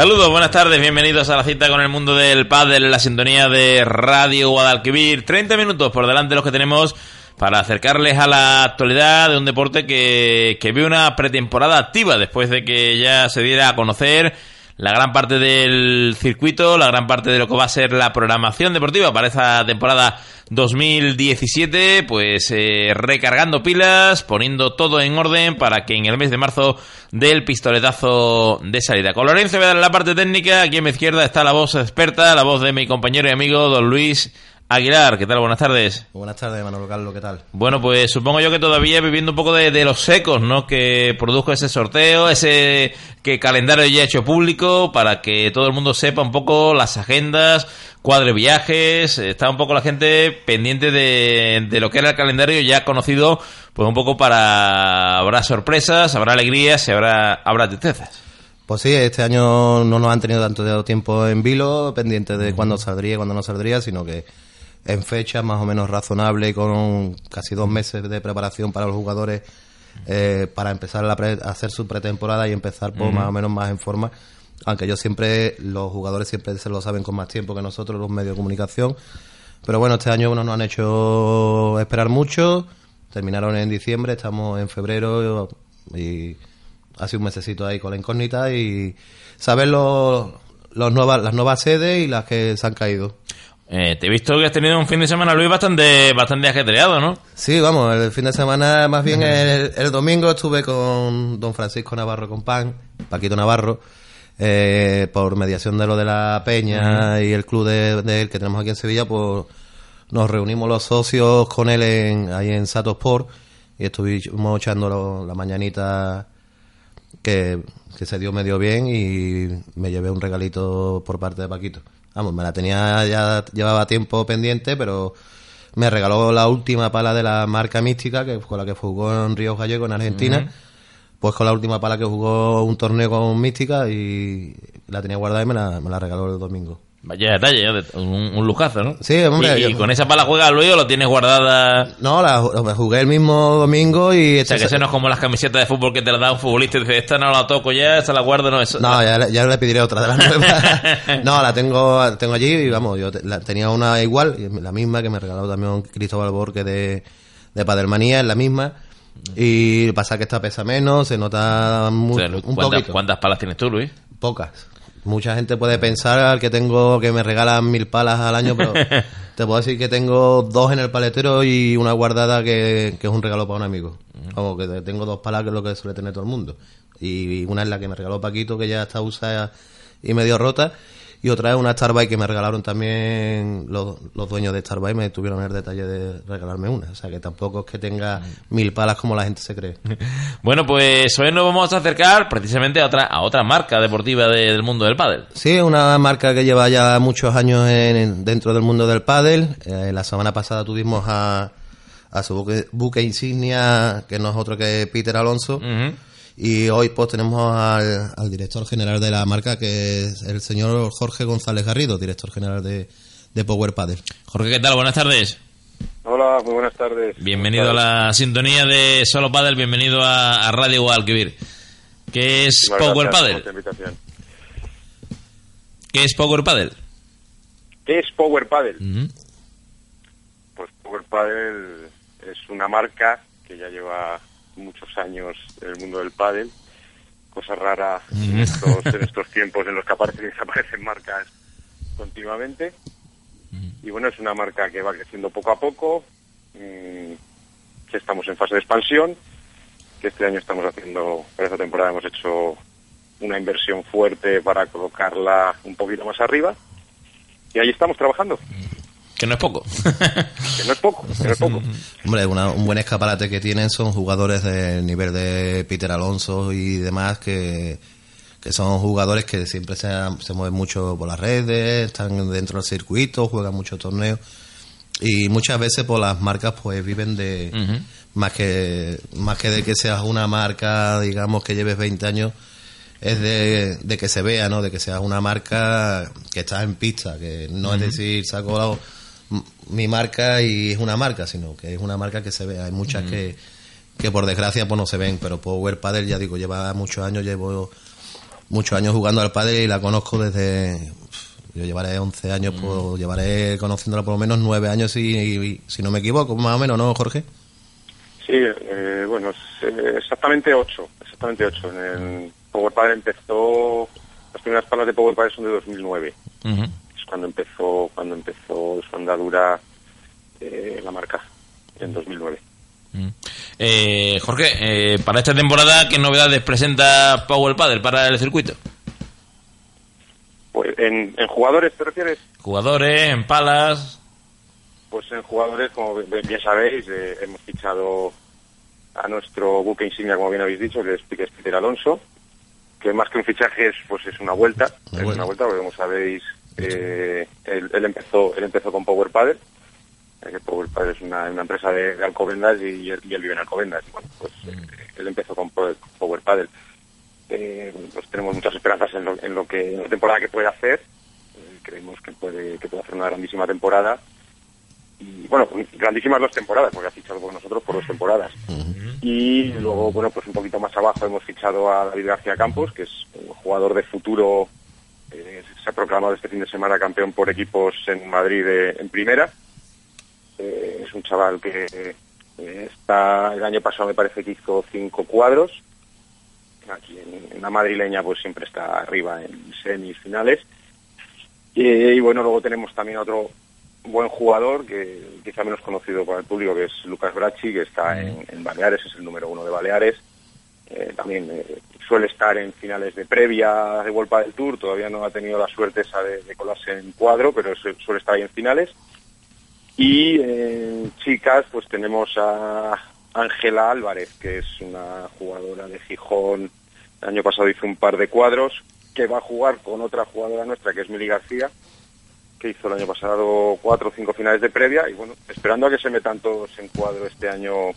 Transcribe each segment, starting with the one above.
Saludos, buenas tardes, bienvenidos a la cita con el mundo del pádel, la sintonía de Radio Guadalquivir. 30 minutos por delante los que tenemos para acercarles a la actualidad de un deporte que, que ve una pretemporada activa después de que ya se diera a conocer la gran parte del circuito, la gran parte de lo que va a ser la programación deportiva para esta temporada 2017, pues eh, recargando pilas, poniendo todo en orden para que en el mes de marzo dé el pistoletazo de salida. Con Lorenzo voy a dar la parte técnica, aquí a mi izquierda está la voz experta, la voz de mi compañero y amigo don Luis Aguilar, ¿qué tal? Buenas tardes. Buenas tardes, Manolo Carlos, ¿qué tal? Bueno, pues supongo yo que todavía viviendo un poco de, los secos, ¿no? Que produjo ese sorteo, ese que calendario ya hecho público para que todo el mundo sepa un poco las agendas, cuadre viajes, está un poco la gente pendiente de, de lo que era el calendario ya conocido, pues un poco para habrá sorpresas, habrá alegrías y habrá habrá tristezas. Pues sí, este año no nos han tenido tanto tiempo en vilo, pendiente de cuándo saldría y cuándo no saldría, sino que en fecha más o menos razonable con casi dos meses de preparación para los jugadores eh, para empezar a hacer su pretemporada y empezar por pues, más o menos más en forma. Aunque yo siempre, los jugadores siempre se lo saben con más tiempo que nosotros, los medios de comunicación. Pero bueno, este año no nos han hecho esperar mucho. Terminaron en diciembre, estamos en febrero y hace un mesecito ahí con la incógnita y saber los, los nuevas, las nuevas sedes y las que se han caído. Eh, te he visto que has tenido un fin de semana, Luis, bastante, bastante ajetreado, ¿no? Sí, vamos, el fin de semana, más bien el, domingo estuve con don Francisco Navarro con Pan, Paquito Navarro, eh, por mediación de lo de la Peña y el club de, él que tenemos aquí en Sevilla, pues nos reunimos los socios con él en, ahí en Sato Sport y estuvimos echando la mañanita que, que se dio medio bien y me llevé un regalito por parte de Paquito. Vamos, me la tenía ya, llevaba tiempo pendiente, pero me regaló la última pala de la marca Mística, que con la que jugó en Río Gallego, en Argentina. Pues con la última pala que jugó un torneo con Mística y la tenía guardada y me la, me la regaló el domingo. Vaya detalle, un, lujazo, ¿no? Sí, hombre. ¿Y, con esa pala juegas luego lo tienes guardada? No, la, jugué el mismo domingo y... O sea, que eso no es como las camisetas de fútbol que te la da un futbolista y dices, esta no la toco ya, esta la guardo, no, eso... No, ya, ya le pediré otra de las nuevas. no, la tengo, tengo allí y vamos, yo la, tenía una igual, la misma que me regaló también Cristóbal Borque de, de Padermanía, es la misma. Y pasa que esta pesa menos, se nota muy, un poquito. ¿Cuántas palas tienes tú, Luis? Pocas. Mucha gente puede pensar que tengo que me regalan mil palas al año, pero te puedo decir que tengo dos en el paletero y una guardada que, es un regalo para un amigo. Como que tengo dos palas que es lo que suele tener todo el mundo. Y una es la que me regaló Paquito, que ya está usada y medio rota y otra es una Starbike que me regalaron también los, dueños de Starbike, me tuvieron el detalle de regalarme una. O sea que tampoco es que tenga mil palas como la gente se cree. Bueno, pues hoy nos vamos a acercar precisamente a otra, a otra marca deportiva del mundo del pádel. Sí, una marca que lleva ya muchos años en, dentro del mundo del pádel. Eh, la semana pasada tuvimos a, a su buque, insignia, que no es otro que Peter Alonso. Y hoy pues tenemos al, director general de la marca, que es el señor Jorge González Garrido, director general de, Power Paddle. Jorge, ¿qué tal? Buenas tardes. Hola, muy buenas tardes. Bienvenido a la sintonía de Solo Paddle, bienvenido a, Radio Guadalquivir. ¿Qué es Power Paddle? ¿Qué es Power Paddle? ¿Qué es Power Paddle? Pues Power Paddle es una marca que ya lleva muchos años en el mundo del pádel, cosa rara en estos, en estos tiempos en los que aparecen y desaparecen marcas continuamente. Y bueno, es una marca que va creciendo poco a poco, mm, que estamos en fase de expansión, que este año estamos haciendo, para esta temporada hemos hecho una inversión fuerte para colocarla un poquito más arriba. Y ahí estamos trabajando. Que no es poco. que no es poco, que no es poco. Hombre, un buen escaparate que tienen son jugadores del nivel de Peter Alonso y demás que, son jugadores que siempre se, se mueven mucho por las redes, están dentro del circuito, juegan muchos torneos y muchas veces por las marcas pues viven de más que más que de que seas una marca digamos que lleves 20 años es de, de que se vea no de que seas una marca que estás en pista que no es decir saco mi marca y es una marca, sino que es una marca que se ve. Hay muchas que, que por desgracia pues no se ven, pero Power Paddle ya digo, lleva muchos años, llevo muchos años jugando al padre y la conozco desde... Yo llevaré 11 años, pues llevaré conociéndola por lo menos 9 años, si, si no me equivoco, más o menos, ¿no, Jorge? Sí, eh, bueno, eh, exactamente 8, exactamente 8. En el Power Padre empezó, las primeras palas de Power Padre son de 2009. Es cuando empezó, cuando empezó su andadura eh, la marca, en 2009. Eh, Jorge, eh, para esta temporada, ¿qué novedades presenta Power Padel para el circuito? Pues en, jugadores, ¿te refieres? Jugadores, en palas. Pues en jugadores, como bien sabéis, eh, hemos fichado a nuestro buque insignia, como bien habéis dicho, que es, Peter Alonso, que más que un fichaje es, pues es una vuelta, es una vuelta, porque como sabéis, él, empezó, él empezó con Power Padel que Power Padel es una, empresa de, Alcobendas y, él, vive en Alcobendas. bueno, pues eh, él empezó con Power Padel. Eh, pues tenemos muchas esperanzas en lo, en lo que en la temporada que puede hacer. Eh, creemos que puede que puede hacer una grandísima temporada. Y bueno, grandísimas dos temporadas, porque ha fichado con nosotros por dos temporadas. Y luego, bueno, pues un poquito más abajo hemos fichado a David García Campos, que es un jugador de futuro. Se ha proclamado este fin de semana campeón por equipos en Madrid en primera eh, es un chaval que eh, está, el año pasado me parece que hizo cinco cuadros. Aquí en, la madrileña pues siempre está arriba en semifinales. Y, y bueno, luego tenemos también otro buen jugador que quizá menos conocido por el público que es Lucas Bracci que está en, Baleares, es el número uno de Baleares. Eh, también suele estar en finales de previa de Vuelta del Tour, todavía no ha tenido la suerte esa de, colarse en cuadro, pero suele estar ahí en finales. Y en chicas, pues tenemos a Ángela Álvarez, que es una jugadora de Gijón. El año pasado hizo un par de cuadros, que va a jugar con otra jugadora nuestra, que es Mili García, que hizo el año pasado cuatro o cinco finales de previa. Y bueno, esperando a que se metan todos en cuadro este año,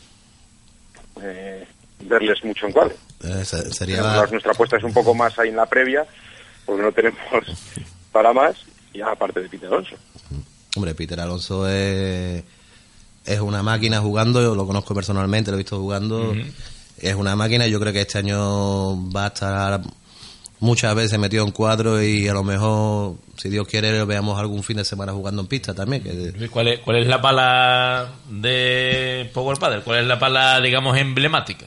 eh, verles mucho en cuadro. Eh, sería... Nuestra apuesta es un poco más ahí en la previa, porque no tenemos para más, y aparte de Peter Alonso. Hombre, Peter Alonso es, es una máquina jugando, yo lo conozco personalmente, lo he visto jugando. Es una máquina, yo creo que este año va a estar muchas veces metido en cuadro y a lo mejor, si Dios quiere, lo veamos algún fin de semana jugando en pista también. ¿Cuál, es, ¿Cuál es la pala de Power Padel? ¿Cuál es la pala, digamos, emblemática?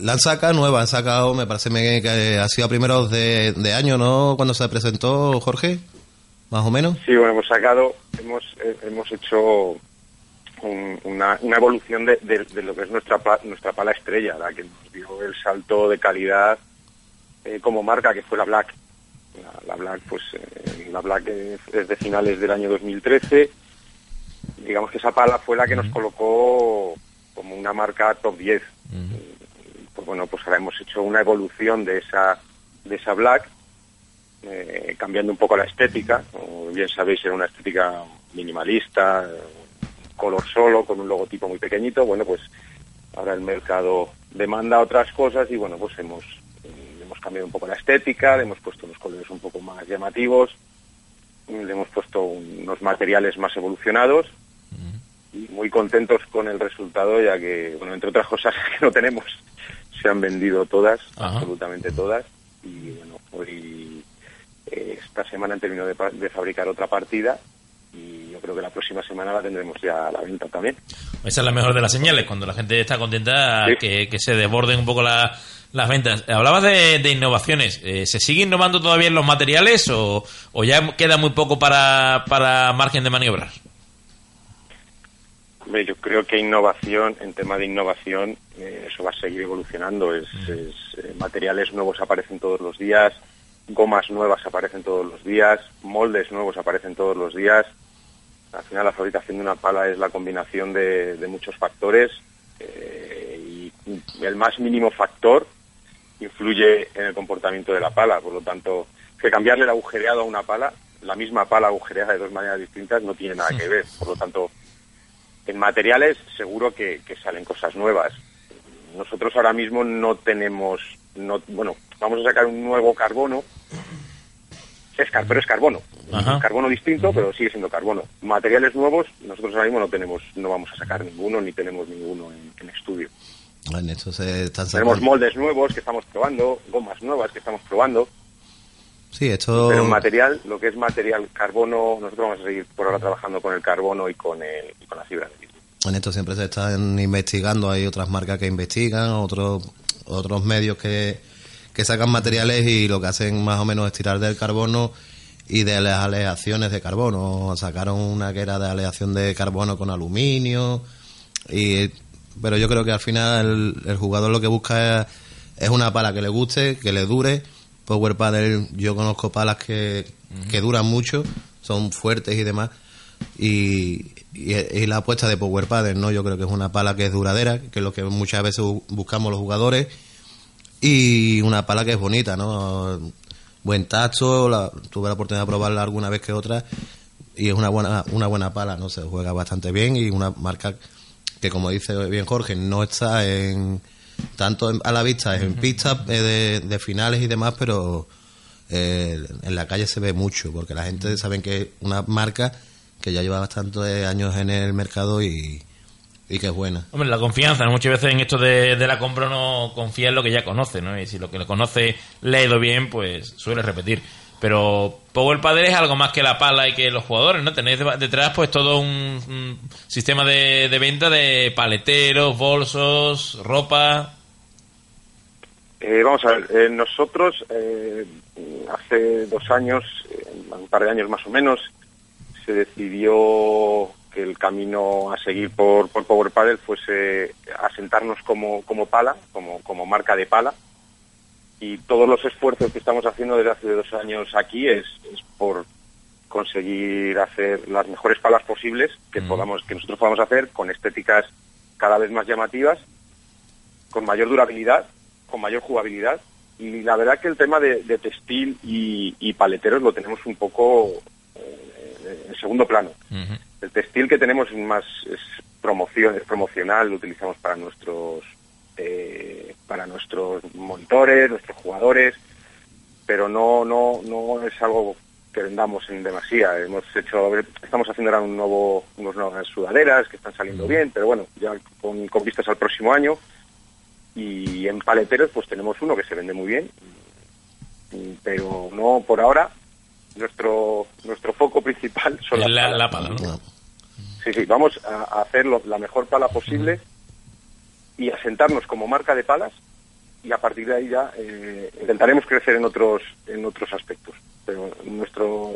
La han sacado nueva, han sacado, me parece que ha sido a primeros de, de año, ¿no? Cuando se presentó, Jorge más o menos. Sí, bueno, hemos sacado, hemos, eh, hemos hecho una, una, evolución de, de, lo que es nuestra, nuestra pala estrella, la que nos dio el salto de calidad eh, como marca, que fue la Black. La, Black, pues, eh, la Black es de finales del año 2013. Digamos que esa pala fue la que nos colocó como una marca top 10. Pues bueno, pues ahora hemos hecho una evolución de esa, de esa Black eh, cambiando un poco la estética. Como bien sabéis, era una estética minimalista, color solo, con un logotipo muy pequeñito. Bueno, pues ahora el mercado demanda otras cosas y bueno, pues hemos, eh, hemos cambiado un poco la estética, le hemos puesto unos colores un poco más llamativos, le hemos puesto unos materiales más evolucionados y muy contentos con el resultado ya que, bueno, entre otras cosas que no tenemos, se han vendido todas, absolutamente todas y bueno, hoy esta semana han terminado de, fabricar otra partida y yo creo que la próxima semana la tendremos ya a la venta también. Esa es la mejor de las señales, cuando la gente está contenta, que, se desborden un poco las ventas. Hablabas de, innovaciones. Eh, ¿Se sigue innovando todavía en los materiales o, ya queda muy poco para, para margen de maniobrar? Yo creo que innovación, en tema de innovación, eh, eso va a seguir evolucionando. Es, mm. eh, materiales nuevos aparecen todos los días gomas nuevas aparecen todos los días, moldes nuevos aparecen todos los días. Al final la fabricación de una pala es la combinación de, muchos factores eh, y el más mínimo factor influye en el comportamiento de la pala. Por lo tanto, que cambiarle el agujereado a una pala, la misma pala agujereada de dos maneras distintas, no tiene nada que ver. Por lo tanto, en materiales seguro que, que salen cosas nuevas. Nosotros ahora mismo no tenemos, no, bueno, vamos a sacar un nuevo carbono. Es pero es carbono. Carbono distinto, pero sigue siendo carbono. Materiales nuevos, nosotros ahora mismo no tenemos, no vamos a sacar ninguno, ni tenemos ninguno en, estudio. Están Tenemos moldes nuevos que estamos probando, gomas nuevas que estamos probando. Sí, esto... Pero material, lo que es material carbono, nosotros vamos a seguir por ahora trabajando con el carbono y con, el, y con la fibra de vidrio. En esto siempre se están investigando, hay otras marcas que investigan, otros otros medios que, que sacan materiales y lo que hacen más o menos es tirar del carbono y de las aleaciones de carbono. Sacaron una que era de aleación de carbono con aluminio, y pero yo creo que al final el, el jugador lo que busca es, es una pala que le guste, que le dure. Power Paddle, yo conozco palas que, que duran mucho, son fuertes y demás. Y, y, y la apuesta de Power Paddle, ¿no? Yo creo que es una pala que es duradera, que es lo que muchas veces bu- buscamos los jugadores. Y una pala que es bonita, ¿no? Buen tacto, la- tuve la oportunidad de probarla alguna vez que otra. Y es una buena, una buena pala, ¿no? Se juega bastante bien y una marca que, como dice bien Jorge, no está en tanto a la vista, en pistas eh, de, de finales y demás, pero eh, en la calle se ve mucho, porque la gente sabe que es una marca que ya lleva bastantes años en el mercado y, y que es buena. Hombre, la confianza, ¿no? muchas veces en esto de, de la compra uno confía en lo que ya conoce, ¿no? Y si lo que le conoce le ha ido bien, pues suele repetir. Pero Power Padel es algo más que la pala y que los jugadores, ¿no? Tenéis detrás pues todo un, sistema de, de venta de paleteros, bolsos, ropa. Eh, vamos a ver, eh, nosotros eh, hace dos años, eh, un par de años más o menos, se decidió que el camino a seguir por, por Power Paddle fuese asentarnos como, como pala, como, como marca de pala. Y todos los esfuerzos que estamos haciendo desde hace dos años aquí es, es por conseguir hacer las mejores palas posibles que Mm. podamos que nosotros podamos hacer con estéticas cada vez más llamativas con mayor durabilidad, con mayor jugabilidad. Y la verdad que el tema de, de textil y, y paleteros lo tenemos un poco eh, en segundo plano. El textil que tenemos es más es promoción, es promocional, lo utilizamos para nuestros eh, para nuestros monitores, nuestros jugadores, pero no no no es algo que vendamos en demasía. Hemos hecho estamos haciendo ahora un nuevo unos nuevas sudaderas que están saliendo bien, pero bueno, ya con, con vistas al próximo año. Y en paleteros pues tenemos uno que se vende muy bien, pero no por ahora nuestro nuestro foco principal son las la, palas. la pala, Sí, sí, vamos a a hacer lo- la mejor pala posible y asentarnos como marca de palas y a partir de ahí ya eh, intentaremos crecer en otros en otros aspectos. Pero nuestro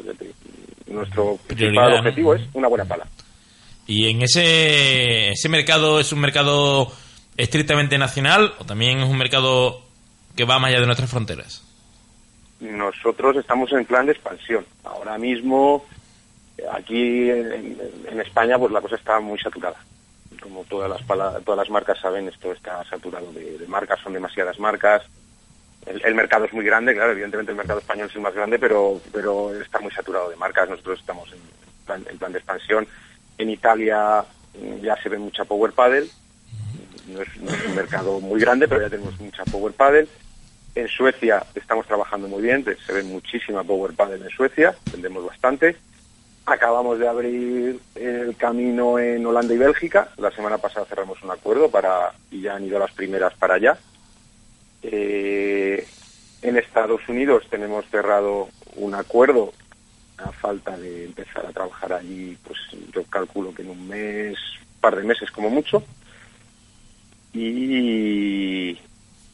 nuestro principal objetivo es una buena pala. Y en ese, ese mercado es un mercado estrictamente nacional o también es un mercado que va más allá de nuestras fronteras. Nosotros estamos en plan de expansión. Ahora mismo eh, aquí en, en España pues la cosa está muy saturada. Como todas las todas las marcas saben, esto está saturado de, marcas, son demasiadas marcas. El, el mercado es muy grande, claro, evidentemente el mercado español es el más grande, pero pero está muy saturado de marcas. Nosotros estamos en plan, en plan de expansión. En Italia mm, ya se ve mucha Power Paddle. No es, no es un mercado muy grande, pero ya tenemos mucha Power Paddle. En Suecia estamos trabajando muy bien, se ve muchísima Power Paddle en Suecia, vendemos bastante. Acabamos de abrir el camino en Holanda y Bélgica. La semana pasada cerramos un acuerdo para y ya han ido las primeras para allá. Eh, en Estados Unidos tenemos cerrado un acuerdo a falta de empezar a trabajar allí, pues yo calculo que en un mes, par de meses como mucho. Y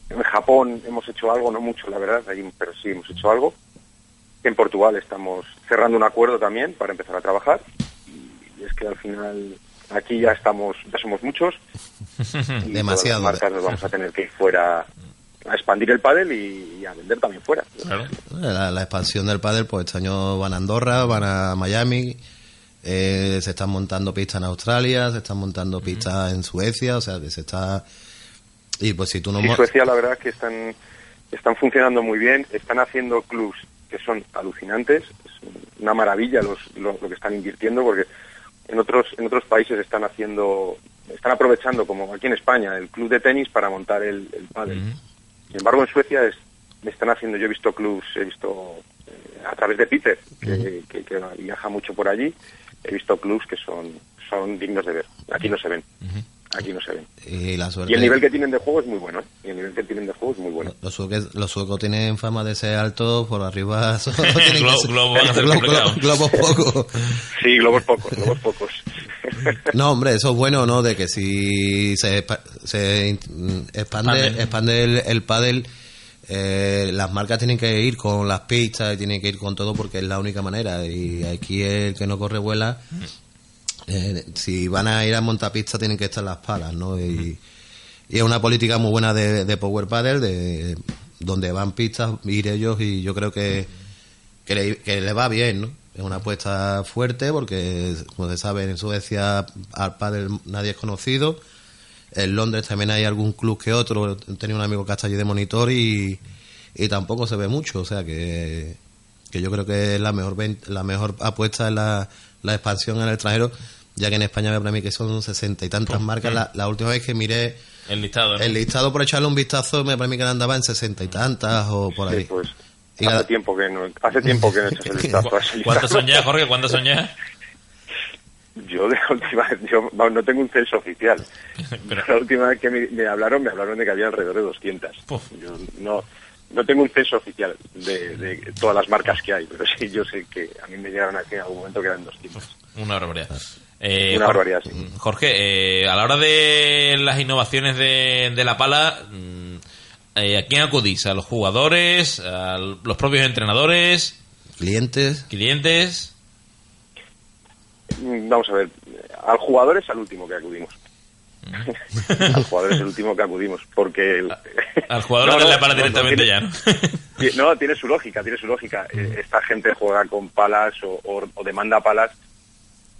en Japón hemos hecho algo, no mucho la verdad, allí, pero sí hemos hecho algo. En Portugal estamos cerrando un acuerdo también para empezar a trabajar. Y es que al final aquí ya estamos, ya somos muchos. y Demasiado. todas las marcas nos vamos a tener que ir fuera a expandir el pádel y, y a vender también fuera. Claro. La, la expansión del pádel, pues este año van a Andorra, van a Miami, eh, se están montando pistas en Australia, se están montando pistas en Suecia, o sea que se está... Y pues si tú no... Sí, Suecia la verdad que están están funcionando muy bien, están haciendo clubs que son alucinantes, es una maravilla los, lo, lo que están invirtiendo porque en otros en otros países están haciendo están aprovechando como aquí en España el club de tenis para montar el, el pádel. Sin embargo en Suecia es, están haciendo yo he visto clubs he visto eh, a través de Peter que, que- que viaja mucho por allí he visto clubs que son son dignos de ver. Aquí no se ven aquí no se ven. Y la suerte. Y el nivel que tienen de juego es muy bueno, ¿eh? Y el nivel que tienen de juego es muy bueno. Los suecos, los suecos tienen fama de ser altos, por arriba solo tienen que Glo- ser- globos pocos. Sí, globos pocos, globos pocos. No, hombre, eso es bueno, ¿no? De que si se, se Expande. expande el, el pádel, eh, las marcas tienen que ir con las pistas y tienen que ir con todo porque es la única manera. Y aquí el que no corre vuela, eh, si van a ir a montapistas tienen que estar las palas, ¿no? Y, y es una política muy buena de, de Power Paddle, de donde van pistas, ir ellos y yo creo que, que, le, que le va bien, ¿no? Es una apuesta fuerte porque, como se sabe, en Suecia al pádel nadie es conocido. En Londres también hay algún club que otro. Tenía un amigo que está allí de monitor y, y tampoco se ve mucho. O sea que, que yo creo que la mejor la mejor apuesta es la, la expansión en el extranjero, ya que en España me parece que son sesenta y tantas marcas. La, la última vez que miré El listado, ¿no? el listado por echarle un vistazo me parece que andaba en sesenta y tantas o por ahí. Sí, pues Y hace la- tiempo que no, hace tiempo que no echas el vistazo a ese ¿Cuántos listado. son ya, Jorge? ¿Cuántos son ya? Yo de la última vez, yo vamos, no tengo un censo oficial. Pero- La última vez que me, me hablaron, me hablaron de que había alrededor de 200. Puf. Yo no, no tengo un censo oficial de, de todas las marcas que hay, pero sí, yo sé que a mí me llegaron aquí en algún momento que eran 200. Una barbaridad. Eh, Una barbaridad, sí. Jorge, eh, a la hora de las innovaciones de, de la pala, mm, eh, ¿a quién acudís? ¿A los jugadores? ¿A los propios entrenadores? Clientes. ¿Clientes? Mm, Vamos a ver, al jugador es al último que acudimos. Al jugador es el último que acudimos, porque... el- Al jugador No, no, directamente tiene- ya, ¿no? Ti- No, tiene su lógica, tiene su lógica. Eh, Esta gente juega con palas o, o- o demanda palas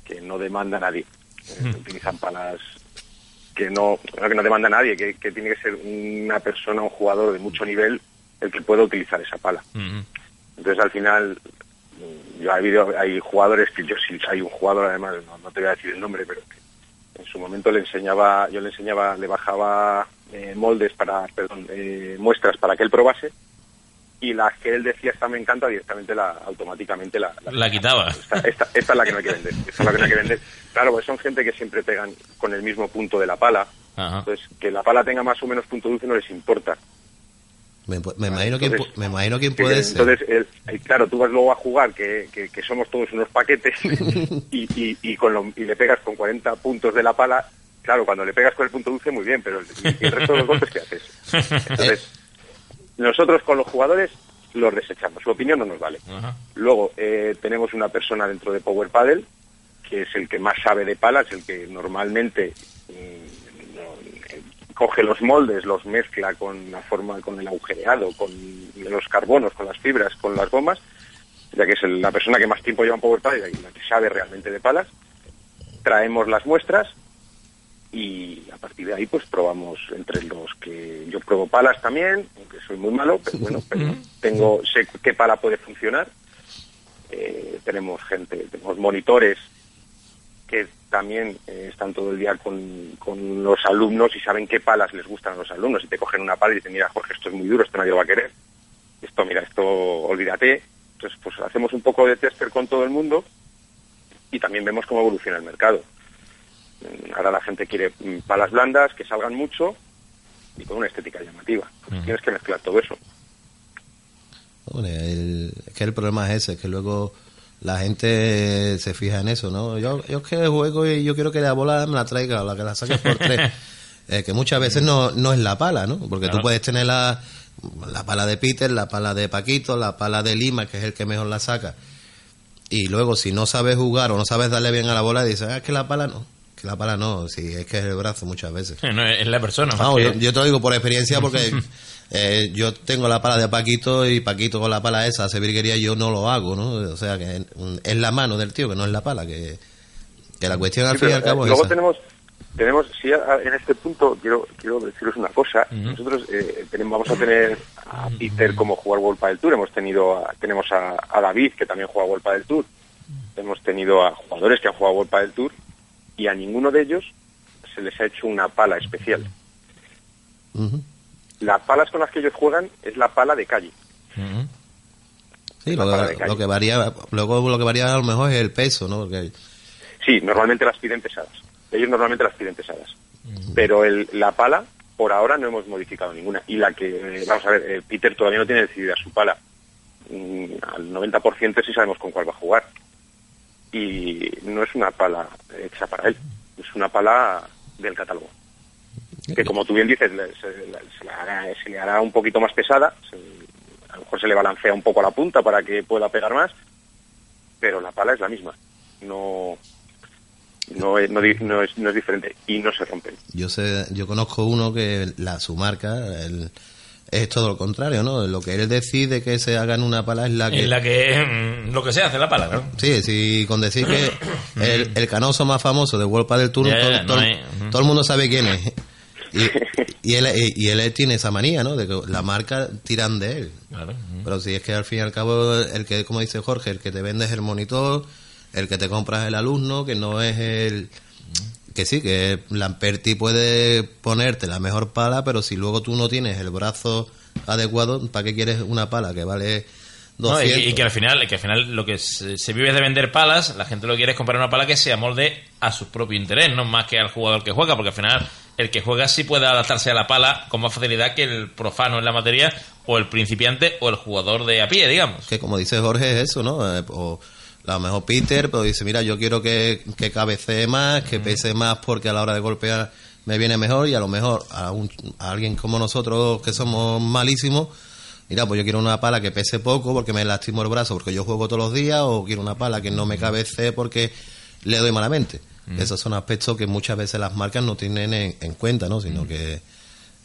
que no demanda nadie. Eh, Utilizan palas que no, que no demanda nadie, que, que tiene que ser una persona, un jugador de mucho nivel el que pueda utilizar esa pala. Mm, Entonces al final, mm, yo ha habido, hay jugadores que yo sí, hay un jugador además, no, no te voy a decir el nombre, pero que en su momento le enseñaba, yo le enseñaba, le bajaba eh, moldes para, perdón, eh, muestras para que él probase y las que él decía esta me encanta directamente la automáticamente la, La quitaba. esta, esta, esta es la que no hay que vender esta es la que no hay que vender claro pues son gente que siempre pegan con el mismo punto de la pala Ajá. entonces que la pala tenga más o menos punto dulce no les importa Me, me imagino quién, Entonces- pu- me imagino quién Que- puede ser. Entonces, el- eh, claro, tú vas luego a jugar, que, que, que somos todos unos paquetes, y, y, y, con lo- y le pegas con 40 puntos de la pala. Claro, cuando le pegas con el punto dulce, muy bien, pero el, resto de los golpes, ¿qué haces? Entonces, nosotros con los jugadores los desechamos. Su opinión no nos vale. Ajá. Luego, eh, tenemos una persona dentro de Power Paddle, que es el que más sabe de palas, el que normalmente mm, eh, coge los moldes, los mezcla con la forma, con el agujereado, con los carbonos, con las fibras, con las gomas, ya que es la persona que más tiempo lleva en Power Paddle y la que sabe realmente de palas. Traemos las muestras y a partir de ahí pues probamos entre los que yo pruebo palas también, aunque soy muy malo, pero bueno, pero tengo sé qué pala puede funcionar. Eh, tenemos gente, tenemos monitores que también eh, están todo el día con, con los alumnos y saben qué palas les gustan a los alumnos. Y te cogen una pala y dicen, mira, Jorge, esto es muy duro, esto nadie lo va a querer. Esto, mira, esto, olvídate. Entonces, pues hacemos un poco de tester con todo el mundo y también vemos cómo evoluciona el mercado. Mm, Ahora la gente quiere mm, palas blandas que salgan mucho y con una estética llamativa. Pues Tienes que mezclar todo eso. Hombre, el- que el problema es ese, que luego la gente se fija en eso, ¿no? Yo, yo es que juego y yo quiero que la bola me la traiga, o la que la saques por tres. Eh, que muchas veces no, no es la pala, ¿no? Porque Claro. tú puedes tener la, la pala de Peter, la pala de Paquito, la pala de Lima, que es el que mejor la saca. Y luego, si no sabes jugar o no sabes darle bien a la bola, dices, ah, es que la pala no. La pala no, si es que es el brazo muchas veces. No, es la persona. Vamos, yo, yo te lo digo por experiencia porque eh, yo tengo la pala de Paquito y Paquito con la pala esa hace virguería y yo no lo hago, ¿no? O sea, que es la mano del tío, que no es la pala, que, que la cuestión al Sí, fin y al pero, cabo eh, es luego esa. tenemos tenemos sí a- en este punto quiero quiero deciros una cosa nosotros eh, tenemos vamos a tener a Peter como jugar World del Tour hemos tenido a- tenemos a, a David que también juega World del Tour hemos tenido a jugadores que han jugado World del Tour y a ninguno de ellos se les ha hecho una pala especial las palas con las que ellos juegan es la pala de calle. Sí, la lo, pala de calle. lo que varía, luego lo que varía a lo mejor es el peso, ¿no? Porque sí normalmente las piden pesadas ellos normalmente las piden pesadas Pero el, la pala, por ahora no hemos modificado ninguna. Y la que, eh, vamos a ver, eh, Peter todavía no tiene decidida su pala. Mm, al 90% sí sabemos con cuál va a jugar. Y no es una pala hecha para él, es una pala del catálogo. Que como tú bien dices, se, se le hará, se le hará un poquito más pesada, se- a lo mejor se le balancea un poco a la punta para que pueda pegar más, pero la pala es la misma. No, no, es, no es, no es diferente y no se rompen. Yo sé, yo conozco uno que la su marca el- es todo lo contrario, ¿no? Lo que él decide que se haga en una pala es la que En la que mm, lo que sea hace la pala, claro. Sí, sí, con decir que el, el canoso más famoso de World Padel Tour, Ya, ya, todo, no hay- el mundo sabe quién es. Y, y él, y él tiene esa manía, ¿no? De que la marca tiran de él. Claro. Pero si es que al fin y al cabo, el que, como dice Jorge, el que te vende es el monitor, el que te compras es el alumno, que no es el... Que sí, que Lamperti puede ponerte la mejor pala, pero si luego tú no tienes el brazo adecuado, ¿para qué quieres una pala que vale No, 200? y, y que al final, que al final lo que se, se vive es de vender palas, la gente lo que quiere es comprar una pala que se amolde a su propio interés, no más que al jugador que juega, porque al final el que juega sí puede adaptarse a la pala con más facilidad que el profano en la materia, o el principiante, o el jugador de a pie, digamos. que como dice Jorge es eso, ¿no? Eh, o a lo mejor Peter, pero dice, mira, yo quiero que, que cabecee más, que pese más porque a la hora de golpear me viene mejor y a lo mejor a, un- a alguien como nosotros que somos malísimos, mira, pues yo quiero una pala que pese poco porque me lastimo el brazo porque yo juego todos los días o quiero una pala que no me cabecee porque le doy malamente. Esos son aspectos que muchas veces las marcas no tienen en, en cuenta, ¿no? Sino que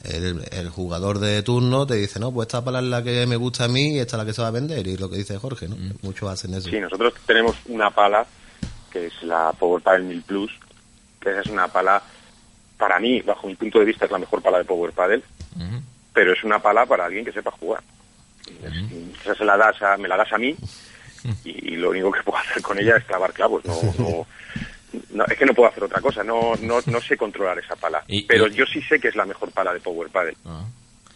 el, el jugador de turno te dice, no, pues esta pala es la que me gusta a mí y esta es la que se va a vender. Y lo que dice Jorge, ¿no? Muchos hacen eso. Sí, nosotros tenemos una pala que es la Power Paddle 1000 Plus, que esa es una pala, para mí, bajo mi punto de vista, es la mejor pala de Power Paddle, pero es una pala para alguien que sepa jugar. Es- Esa se la das a, me la das a mí y, y lo único que puedo hacer con ella es clavar clavos. No, no, no, es que no puedo hacer otra cosa. No, no, no sé controlar esa pala. Y- pero y- yo sí sé que es la mejor pala de Power Paddle. Ah.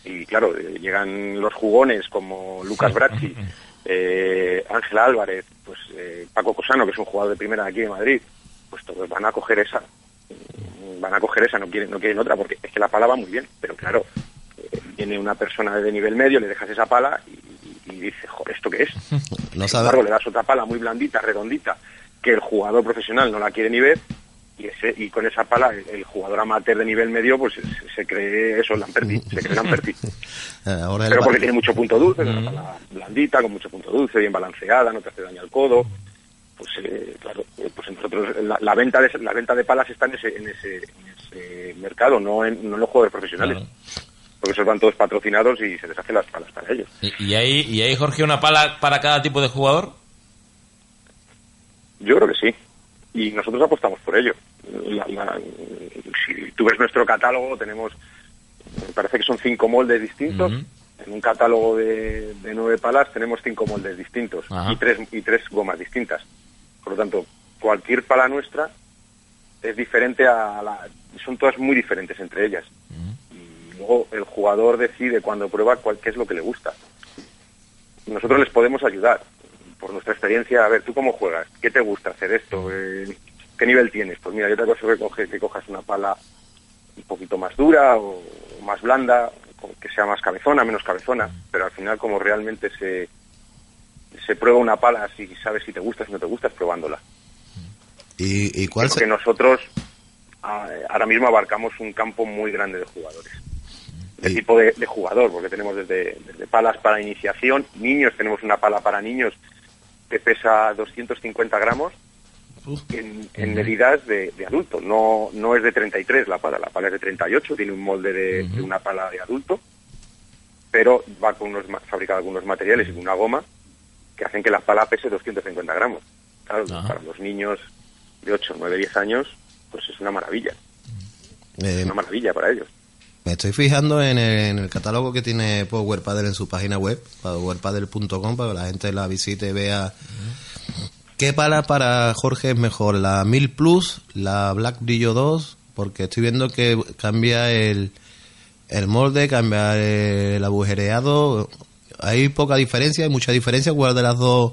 Y claro, eh, llegan los jugones como Lucas Brazzi, eh, Ángel Álvarez, pues eh, Paco Cosano, que es un jugador de primera de aquí de Madrid, pues todos van a coger esa. Mm, Van a coger esa, no quieren, no quieren otra, porque es que la pala va muy bien. Pero claro, eh, viene una persona de nivel medio, le dejas esa pala y, y- dice, joder, ¿esto qué es? No Sin embargo, le das otra pala muy blandita, redondita, que el jugador profesional no la quiere ni ver, y, ese, y con esa pala el, el jugador amateur de nivel medio pues se, se cree eso, Lamperti, se cree Lamperti. Eh, Ahora Pero porque tiene mucho punto dulce, es una pala blandita, con mucho punto dulce, bien balanceada, no te hace daño al codo. Pues eh, claro, eh, pues nosotros la, la venta de la venta de palas está en ese en ese, en ese mercado, no en, no en los jugadores profesionales. Claro. Porque esos van todos patrocinados y se les hacen las palas para ellos. ¿Y, y hay, ¿Y hay, Jorge, una pala para cada tipo de jugador? Yo creo que sí. Y nosotros apostamos por ello. La- la- si tú ves nuestro catálogo, tenemos, me parece que son cinco moldes distintos. En un catálogo de, de nueve palas tenemos cinco moldes distintos y tres, y tres gomas distintas. Por lo tanto, cualquier pala nuestra es diferente a la... Son todas muy diferentes entre ellas. Y luego el jugador decide cuando prueba cuál, qué es lo que le gusta. Nosotros les podemos ayudar por nuestra experiencia. A ver, ¿tú cómo juegas? ¿Qué te gusta hacer esto? Eh, ¿Qué nivel tienes? Pues mira, yo te aconsejo que, coge- que cojas una pala un poquito más dura o más blanda, que sea más cabezona, menos cabezona, pero al final como realmente se, se prueba una pala, si sabes si te gusta, si no te gusta, es probándola. ¿Y, y cuál Creo se- que nosotros ah, ahora mismo abarcamos un campo muy grande de jugadores. De Y- tipo de, de jugador, porque tenemos desde, desde palas para iniciación, niños, tenemos una pala para niños que pesa 250 gramos en, en medidas de, de adulto. No, no es de 33 la pala, la pala es de 38, tiene un molde de, de una pala de adulto, pero va con unos, fabricada con unos materiales y con una goma que hacen que la pala pese 250 gramos. Claro, para los niños de 8, 9, 10 años, pues es una maravilla. eh, Es una maravilla para ellos. Me estoy fijando en el, en el catálogo que tiene Power Paddle en su página web, powerpaddle.com, para que la gente la visite y vea qué pala para Jorge es mejor, la 1000 Plus, la Black Brillo 2, porque estoy viendo que cambia el, el molde, cambia el agujereado. Hay poca diferencia, hay mucha diferencia. ¿Cuál de las dos?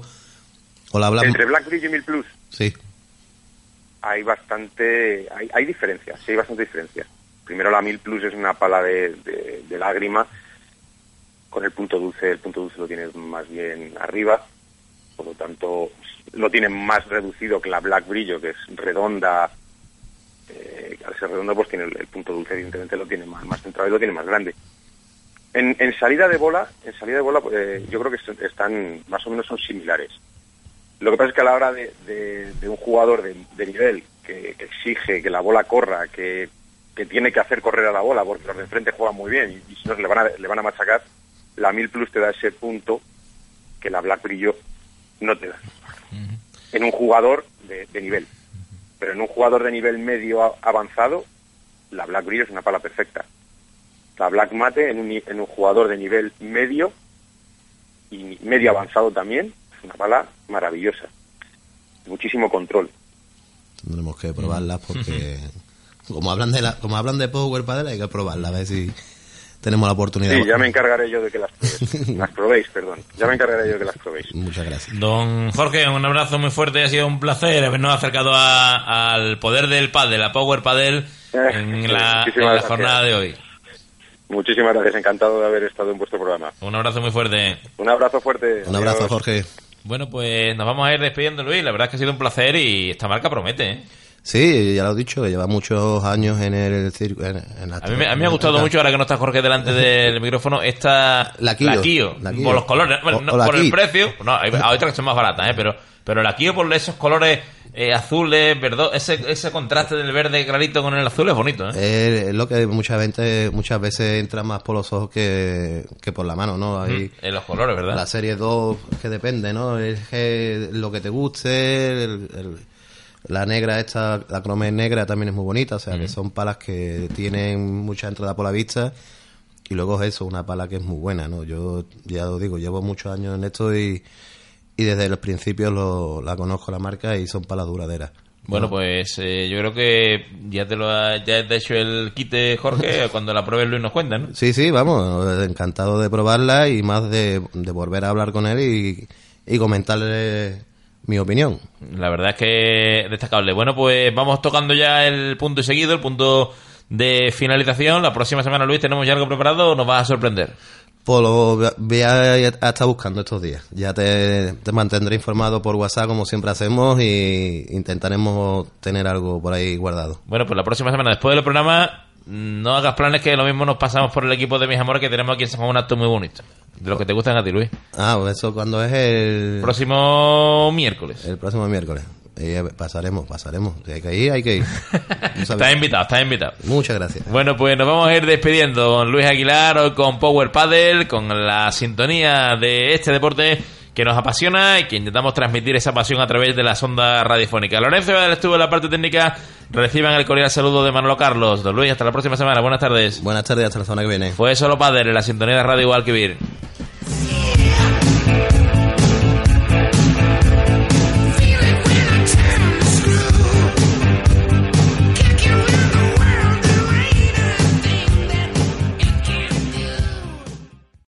O la Black. Entre Black Bridge y 1000 Plus Sí. hay bastante, hay, hay diferencias, sí hay bastante diferencia. Primero la 1000 Plus es una pala de, lágrima, con el punto dulce, el punto dulce lo tienes más bien arriba, por lo tanto lo tiene más reducido que la Black Brillo, que es redonda, eh, al ser redonda pues tiene el, punto dulce evidentemente lo tiene más, más centrado y lo tiene más grande. En, en salida de bola, en salida de bola eh, yo creo que est- están más o menos son similares. Lo que pasa es que a la hora de, un jugador de, nivel que exige que la bola corra, que, que tiene que hacer correr a la bola porque los de enfrente juegan muy bien y, y si no le van, a, le van a machacar, la 1000 Plus te da ese punto que la Black Brillo no te da. En un jugador de, de nivel. Pero en un jugador de nivel medio a- avanzado, la Black Brillo es una pala perfecta. La Black Mate en un, ni- en un jugador de nivel medio y medio avanzado también, es una pala maravillosa. Muchísimo control. Tendremos que probarlas porque como hablan de la, como hablan de Power Paddle hay que probarlas a ver si tenemos la oportunidad. Sí, ya me encargaré yo de que las probéis. Las probéis, perdón. Ya me encargaré yo de que las probéis. Muchas gracias. Don Jorge, un abrazo muy fuerte, ha sido un placer habernos acercado a- al poder del pádel, a Power Padel, en la, Muchísimas en la jornada de hoy. Muchísimas gracias, encantado de haber estado en vuestro programa. Un abrazo muy fuerte. Un abrazo fuerte. Un abrazo, Adiós. Jorge. Bueno, pues nos vamos a ir despidiendo, Luis. La verdad es que ha sido un placer y esta marca promete. ¿eh? Sí, ya lo he dicho, lleva muchos años en el circo. En, en la- A mí, me- a mí me ha gustado mucho, ahora que no está Jorge delante del micrófono, esta La Kio. Kio, La Kio. por los colores, bueno, O- no, o por el precio. No, hay, hay otras que son más baratas, ¿eh? pero, pero la Kio por esos colores eh, azules, verdo, ese, ese contraste del verde clarito con el azul es bonito. ¿eh? Es lo que mucha gente, muchas veces entra más por los ojos que, que por la mano, ¿no? Hay, En los colores, ¿verdad? La serie 2 que depende, ¿no? Es que lo que te guste, el- el- la negra esta, la cromé negra también es muy bonita, o sea, que son palas que tienen mucha entrada por la vista y luego es eso, una pala que es muy buena, ¿no? Yo ya lo digo, llevo muchos años en esto y, y desde los principios lo, la conozco la marca y son palas duraderas. Bueno, pues eh, yo creo que ya te lo ha, ya te ha hecho el quite, Jorge. Cuando la pruebes, Luis nos cuenta, ¿no? Sí, sí, vamos, encantado de probarla y más de, de volver a hablar con él y, y comentarle mi opinión. La verdad es que destacable. Bueno, pues vamos tocando ya el punto y seguido, el punto de finalización. La próxima semana, Luis, tenemos ya algo preparado o nos vas a sorprender. Pues lo voy a, estar buscando estos días. Ya te, te mantendré informado por WhatsApp como siempre hacemos y intentaremos tener algo por ahí guardado. Bueno, pues la próxima semana, después del programa, no hagas planes que lo mismo nos pasamos por el equipo de mis amores que tenemos aquí en San Juan un acto muy bonito. De los que te gustan a ti, Luis. Ah, pues eso cuando es el, Próximo miércoles. el próximo miércoles. Eh, pasaremos, pasaremos. Si hay que ir, hay que ir. Sabes. Estás invitado, estás invitado. Muchas gracias. Bueno, pues nos vamos a ir despidiendo con Luis Aguilar, hoy con Power Paddle, con la sintonía de este deporte que nos apasiona y que intentamos transmitir esa pasión a través de las ondas radiofónicas. Lorenzo Vidal estuvo en la parte técnica. Reciban el cordial saludo de Manolo Carlos. Don Luis, hasta la próxima semana. Buenas tardes. Buenas tardes, hasta la semana que viene. Fue solo Padre en la sintonía de Radio Guadalquivir.